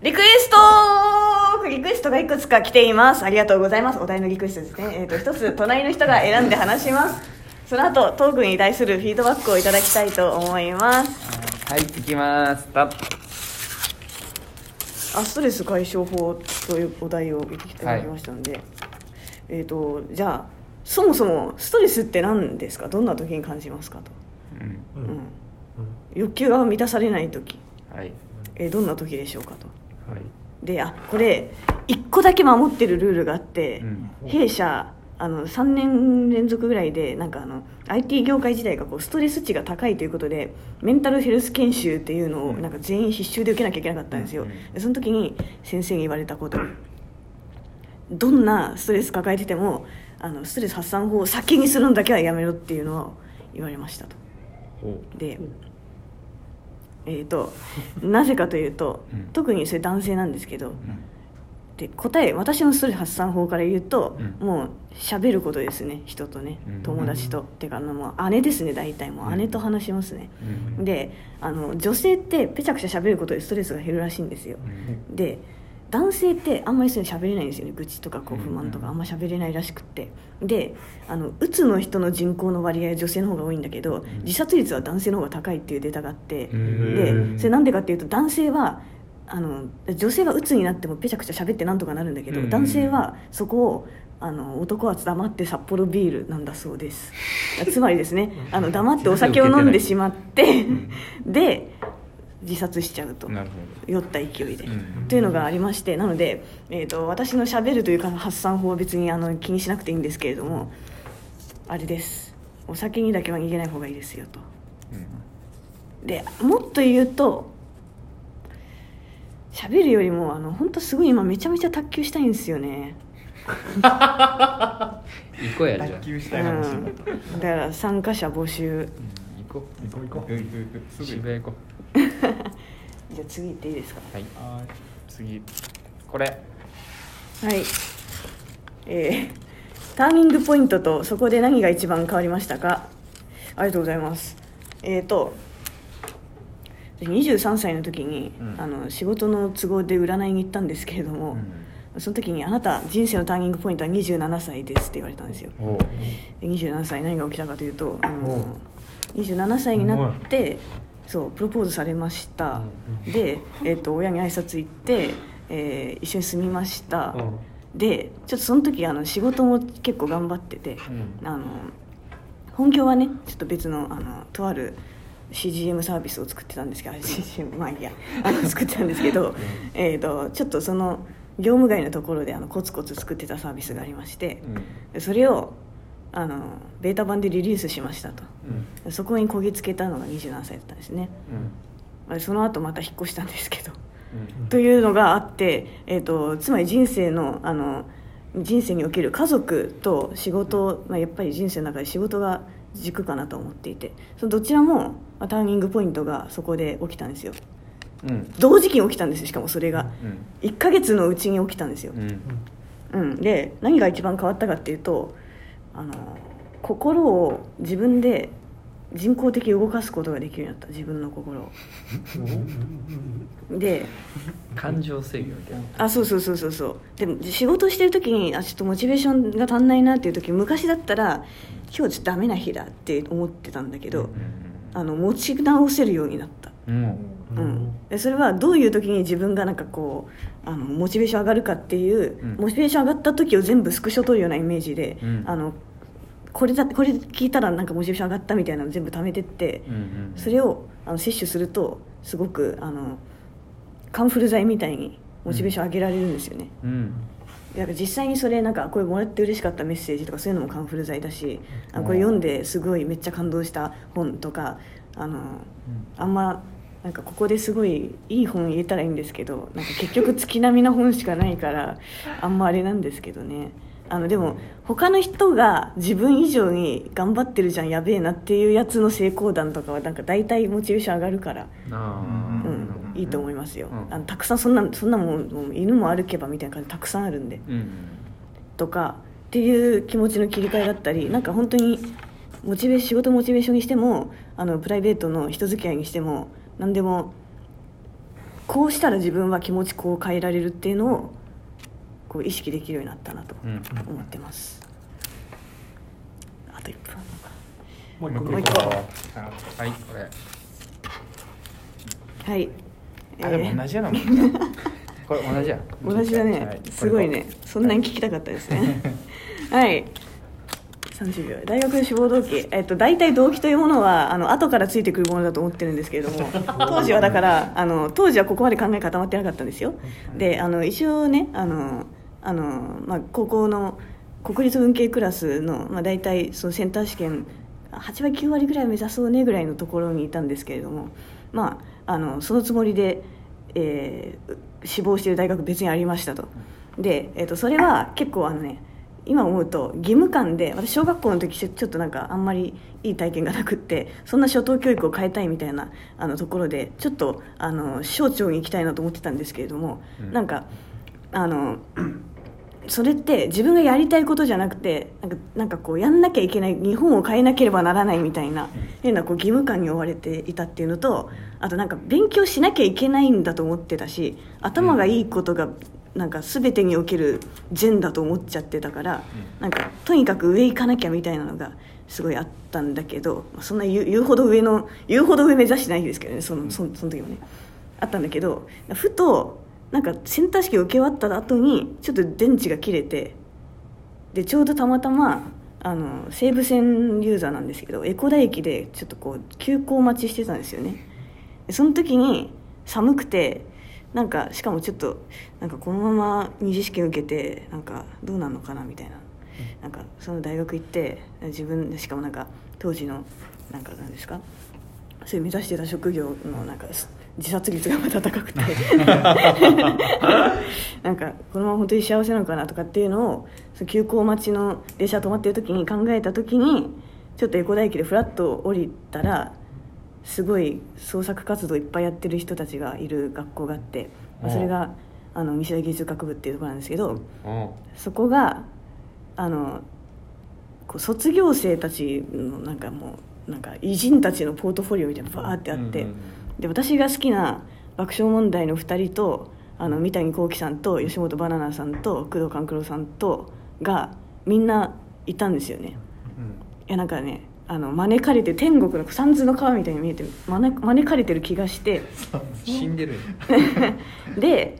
リクエストリクエストがいくつか来ています。ありがとうございます。お題のリクエストですね。えっ、と一つ隣の人が選んで話します。その後トークに対するフィードバックをいただきたいと思います。はい行きます。たあストレス解消法というお題をいただきましたので、えっ、とじゃあそもそもストレスって何ですか？どんな時に感じますかと、うん。うん。欲求が満たされない時、はい。えーどんな時でしょうかと。はいであこれ1個だけ守ってるルールがあって、うん。弊社あの3年連続ぐらいでなんかあの IT 業界自体がこうストレス値が高いということでメンタルヘルス研修っていうのをなんか全員必修で受けなきゃいけなかったんですよ、でその時に先生に言われたこと。どんなストレス抱えててもあのストレス発散法を先にするのだけはやめろっていうのを言われましたと。おでえー、となぜかというと、うん。特にそれ男性なんですけど、うん。で答え私のストレス発散法から言うと、うん。もう喋ることですね人とねうん。友達と、てかあのもう姉ですね大体もう。姉と話しますね、うん。であの女性ってぺちゃくちゃ喋ることでストレスが減るらしいんですよ、うん。で男性ってあんまりそういうの喋れないんですよね。愚痴とかこううん不満とかあんま喋れないらしくって。であのうつの人の人口の割合は女性の方が多いんだけど自殺率は男性の方が高いっていうデータがあって。でそれなんでかっていうと男性はあの女性はうつになってもぺちゃくちゃ喋ってなんとかなるんだけどうん。男性はそこをあの男は黙って札幌ビールなんだそうです。つまりですね。あの黙ってお酒を飲んでしまって。で自殺しちゃうとなるほ酔った勢いで、うん。というのがありましてなので、えー、と私のしゃべるというか発散法は別にあの気にしなくていいんですけれどもあれです。お酒にだけは逃げない方がいいですよと。どうん。でもっと言うと喋るよりもあの本当すごい今めちゃめちゃ卓球したいんですよね、行こうやじゃあ。卓球しうたい話。ん、だから参加者募集。行こ行こう行こう。うすぐ渋谷行こ じゃあ次行っていいですか？うはい。は次。これ。はい。えーターニングポイントとそこで何が一番変わりましたか？ありがとうございます。えっ、と23歳の時に、うん。あの仕事の都合で占いに行ったんですけれども、その時に「あなた人生のターニングポイントは27歳です」って言われたんですよ。おう。で27歳何が起きたかというとあおの27歳になってそうプロポーズされました。で、えー、と親に挨拶行って、えー一緒に住みました。でちょっとその時あの仕事も結構頑張っててうん。あの本業はねちょっと別のあのとある CGM サービスを作ってたんですけどあ CGM まあいいや。あの 作ってたんですけど、えー、とちょっとその業務外のところであのコツコツ作ってたサービスがありましてでそれをあのベータ版でリリースしましたと。うん。そこにこぎつけたのが27歳だったんですね。うん。でその後また引っ越したんですけど。うん。というのがあって、えー、とつまり人生のあの人生における家族と仕事、まあ、やっぱり人生の中で仕事が軸かなと思っていて。そのどちらもまあターニングポイントがそこで起きたんですよ。うん。同時期に起きたんですよしかもそれが。うん。1ヶ月のうちに起きたんですよ。う、ん。うん、で何が一番変わったかっていうとあの心を自分で人工的に動かすことができるようになった。自分の心を。で感情制御みたいな。あそうそうそうそう。そうでも仕事してる時にあちょっとモチベーションが足んないなっていう時昔だったら今日ちょっとダメな日だって思ってたんだけど、あの持ち直せるようになった、うん。うん、でそれはどういう時に自分がなんかこうあのモチベーション上がるかっていう、うん。モチベーション上がった時を全部スクショ取るようなイメージで、うん。あのこれだこれ聞いたらなんかモチベーション上がったみたいなの全部貯めてって、うんうんそれをあの摂取するとすごくあのカンフル剤みたいにモチベーション上げられるんですよね、うん。だから実際にそれなんかこれもらって嬉しかったメッセージとかそういうのもカンフル剤だしあこれ読んですごいめっちゃ感動した本とかあのあんまなんかここですごいいい本入れたらいいんですけどなんか結局月並みな本しかないからあんまあれなんですけどねあのでも他の人が自分以上に頑張ってるじゃんやべえなっていうやつの成功談とかはなんか大体モチベーション上がるから、あうん、いいと思いますよ、うん。あのたくさんそんなそんなもん犬も歩けばみたいな感じたくさんあるんで。うん。とかっていう気持ちの切り替えだったりなんか本当にモチベー仕事モチベーションにしてもあのプライベートの人付き合いにしても何でもこうしたら自分は気持ちこう変えられるっていうのをこう意識できるようになったなとうん。思ってます、あと1分もう一個。もう一個。はいこれ。はい、あでも同えじやな。これ同じや。ー同じだね、はいすごいね。そんなに聞きたかったですね。はい。30秒。大学の志望動機、えっと、大体動機というものはあの後からついてくるものだと思ってるんですけれども 当時はだからあの当時はここまで考え固まってなかったんですよ。であの一応ねあのあの、まあ、高校の国立文系クラスの、まあ、大体そのセンター試験8割9割ぐらい目指そうねぐらいのところにいたんですけれども、まあ、あのそのつもりで、えー志望している大学別にありましたと。で、えー、とそれは結構あのね今思うと義務感で私小学校の時ちょちょっとなんかあんまりいい体験がなくってそんな初等教育を変えたいみたいなあのところでちょっとあの省庁に行きたいなと思ってたんですけれども、うん。なんかあのそれって自分がやりたいことじゃなくてなんかなんかこうやんなきゃいけない日本を変えなければならないみたいな変なこう義務感に追われていたっていうのとあとなんか勉強しなきゃいけないんだと思ってたし頭がいいことがなんか全てにおける善だと思っちゃってたからなんかとにかく上行かなきゃみたいなのがすごいあったんだけどまあそんな言うほど上の言うほど上目指してないですけどねそのそのその時もね。あったんだけどふとなんかセンター試験受け終わった後にちょっと電池が切れてでちょうどたまたまあの西武線ユーザーなんですけど江古田駅でちょっとこう急行待ちしてたんですよね。その時に寒くてなんかしかもちょっとなんかこのまま二次試験受けてなんかどうなるのかなみたいな。なんかその大学行って自分しかもなんか当時のなんかなんですか？そういう目指してた職業のなんか自殺率がまた高くて。なんかこのまま本当に幸せなのかなとかっていうのをその急行待ちの電車止まってる時に考えた時にちょっと江古田駅でフラッと降りたらすごい創作活動いっぱいやってる人たちがいる学校があって、まあ、それがあの西大芸術学部っていうところなんですけどう。んそこがあのこう卒業生たちのなんかもうなんか偉人たちのポートフォリオみたいなのがバーってあって、で私が好きな爆笑問題の2人とあの三谷幸喜さんと吉本バナナさんと工藤官九郎さんとがみんないたんですよね。いやなんかねあの招かれて天国の三途の川みたいに見えて招招かれてる気がして。死んでる で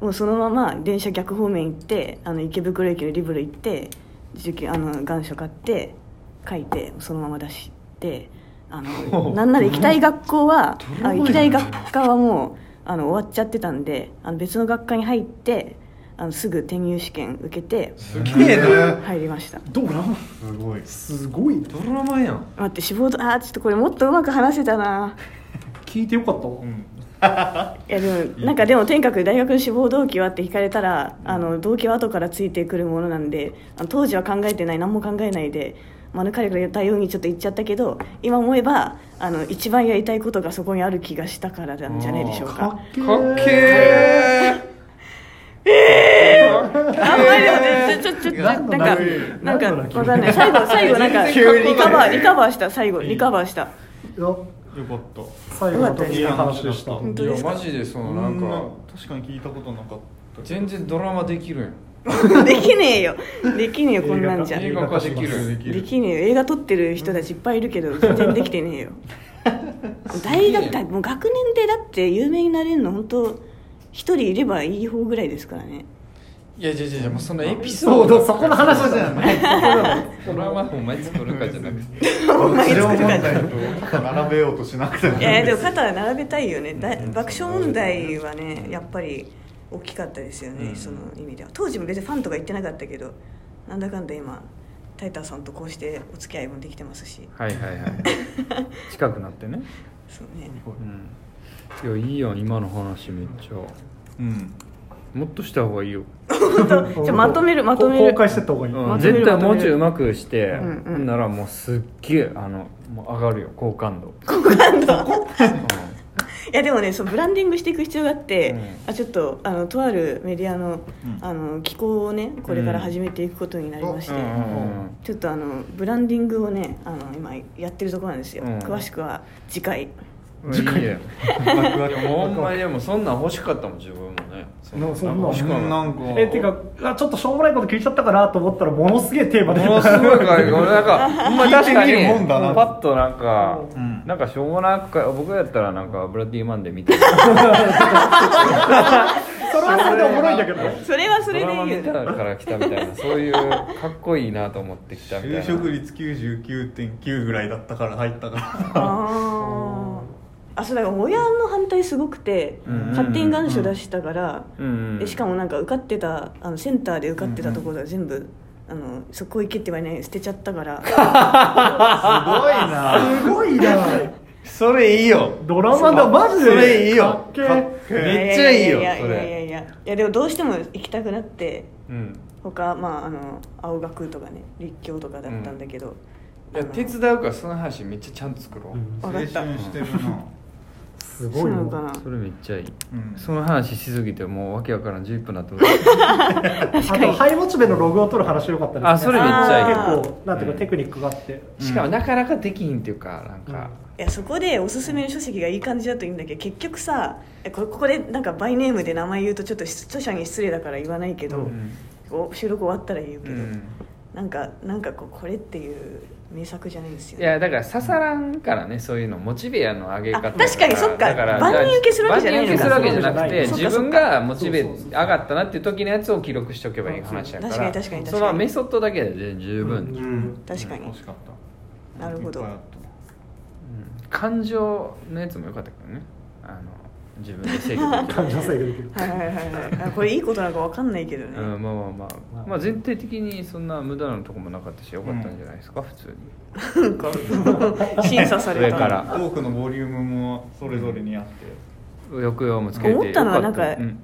もうそのまま電車逆方面行ってあの池袋駅のリブル行ってあの願書買って書いてそのまま出してあのなんなら行きたい学校は あ行きたい学科はもうあの終わっちゃってたんであの別の学科に入ってあのすぐ転入試験受けてすげえな入りました。ドラマ。すごい。すごいドラマやん。待って志望とあーちょっとこれもっとうまく話せたな。聞いてよかったわ、いやでもなんかでもとにかく大学の志望動機はって聞かれたらあの動機は後からついてくるものなんであの当時は考えてない何も考えないでまあ彼が言ったようにちょっと言っちゃったけど今思えばあの一番やりたいことがそこにある気がしたからなんじゃないでしょうか。かっけー。けあんまりでもねちょちょちょなんかなんかわかんない。最後最後なんか リカバーリカバーした。最後リカバーした。よ。よかった。最後の時の話でした。いやマジでそのなこんなんか確かに聞いたことなかった。全然ドラマできるやん できねえよ。できねえよこんなんじゃ。映画化できる。できる。できねえよ。映画撮ってる人たちいっぱいいるけど 全然できてねえよ。大学だもう学年でだって有名になれるの本当一人いればいい方ぐらいですからね。いやいやいやいやもうそのエピソード。だそこの話じゃない。ドラマお前作るかじゃなくて。お前作るか題と並べようとしなくてもいやでも肩並べたいよねだ爆笑問題はねやっぱり大きかったですよね、うん。その意味では。当時も別にファンとか言ってなかったけどなんだかんだ今タイターさんとこうしてお付き合いもできてますし。はいはいはい 近くなってね。そうね。うんい。やいいやん今の話めっちゃ。うん。もっとした方がいいよ、じゃあまとめるまとめる。公開してった方がいい、うん。絶対もうちょいうまくして、うんならもうすっげえあのもう上がるよ好感度いやでもねそのブランディングしていく必要があって、うん。あちょっとあのとあるメディアの,、うん。あの機構をねこれから始めていくことになりまして、ちょっとあのブランディングをねあの今やってるところなんですよ、うん。詳しくは次回次回。でワクワクもうほんまにでもそんなん欲しかったもん自分もね。そんなん欲しかった。なんか。えてかあちょっとしょうもないこと聞いちゃったかなと思ったらものすげえテーマ出てものすごいから俺なんかほん ま確かに。聞いてみるもんだな。パッとなんか、うん。なんかしょうもなくか僕やったらなんかブラッディマンデーみたいな。それはそれでおもろいんだけど。それはそれでいいよ。見たから来たみたいな。そういうかっこいいなと思って来たみたいな。就職率99.9ぐらいだったから入ったから。あーあそうだから親の反対すごくてうんうんうん勝手に願書出したから、うんうんでしかもなんか受かってたあのセンターで受かってたところは全部、あのそこ行けって言われない捨てちゃったから。すごいな。すごいな。それいいよ。ドラマだマジで。それいいよ。めっちゃいいよやいやいやいやいや。いやでもどうしても行きたくなってうん。他まああの青学とかね立教とかだったんだけど、いや手伝うからその話めっちゃちゃんと作ろう、分かった。青春してるなすごいなそうなのかなそれめっちゃいい、うん。その話しすぎてもうわけわからん11分なってる。あとハイモチベのログを取る話よかったですね。あそれめっちゃいい。結構なんていうかテクニックがあって。しかもなかなかできひんっていうかなんか、いやそこでおすすめの書籍がいい感じだといいんだけど結局さえこここでなんかバイネームで名前言うとちょっと著者に失礼だから言わないけど、うん。こう収録終わったら言うけど、うんなんかなんかこうこれっていう名作じゃないんですよ、いやだから刺さらんからねそういうのモチベやの上げ方あ確かにそっか。だから万人受けするわけじゃない万人受けするわけじゃなくて自分がモチベ上がったなっていう時のやつを記録しておけばいい話やから確かに確かに確かに。そのメソッドだけで十分、うん確かに。欲しかったなるほど。うん。感情のやつもよかったけどね。あの自分で制御できる。感情制御できる。はいはいはい。はいあこれいいことなんかわかんないけどね、うん、まあまあまあ、まあ、全体的にそんな無駄なとこもなかったしよかったんじゃないですか、普通に。なんか審査された。上から。たトークのボリュームもそれぞれにあって。抑揚もつけて思ったのはなんかうん